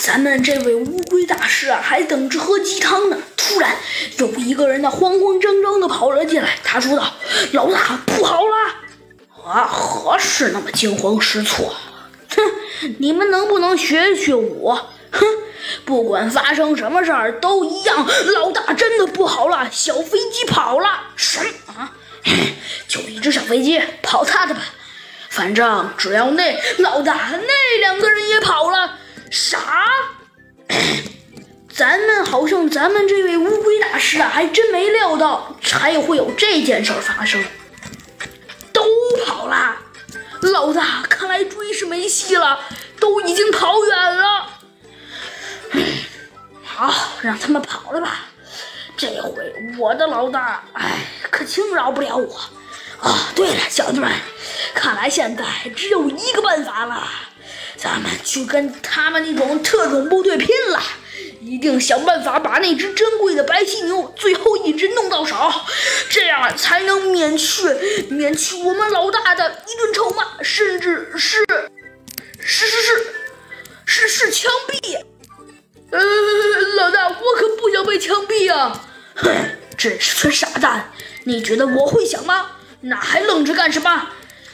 咱们这位乌龟大师啊，还等着喝鸡汤呢。突然，有一个人呢，慌慌张张的跑了进来。他说道：“老大，不好了！”啊，何事那么惊慌失措？哼，你们能不能学学我？哼，不管发生什么事儿都一样。老大真的不好了，小飞机跑了。什么啊？就一只小飞机，跑他的吧。反正只要那老大那两个人也跑了。啥？咱们好像咱们这位乌龟大师啊，还真没料到还会有这件事发生。都跑了，老大，看来追是没戏了，都已经跑远了。好，让他们跑了吧。这回我的老大，哎，可轻饶不了我。啊，对了，小子们，看来现在只有一个办法了。咱们去跟他们那种特种部队拼了！一定想办法把那只珍贵的白犀牛最后一只弄到手，这样才能免去免去我们老大的一顿臭骂，甚至是是是是是是枪毙！呃，老大，我可不想被枪毙啊！哼，真是群傻蛋！你觉得我会想吗？那还愣着干什么？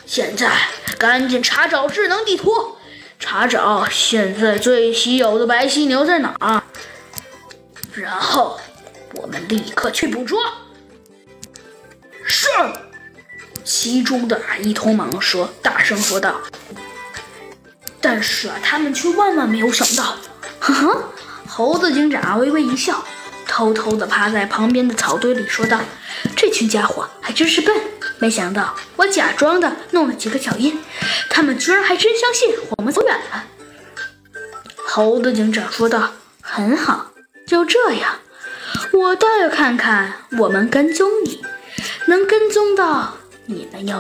现在赶紧查找智能地图！查找现在最稀有的白犀牛在哪儿，然后我们立刻去捕捉。是，其中的一头蟒蛇大声说道。但是啊，他们却万万没有想到，呵呵，猴子警长微微一笑，偷偷的趴在旁边的草堆里说道：“这群家伙还真是笨。”没想到我假装的弄了几个脚印，他们居然还真相信我们走远了。猴子警长说道：“很好，就这样，我倒要看看我们跟踪你能跟踪到你们要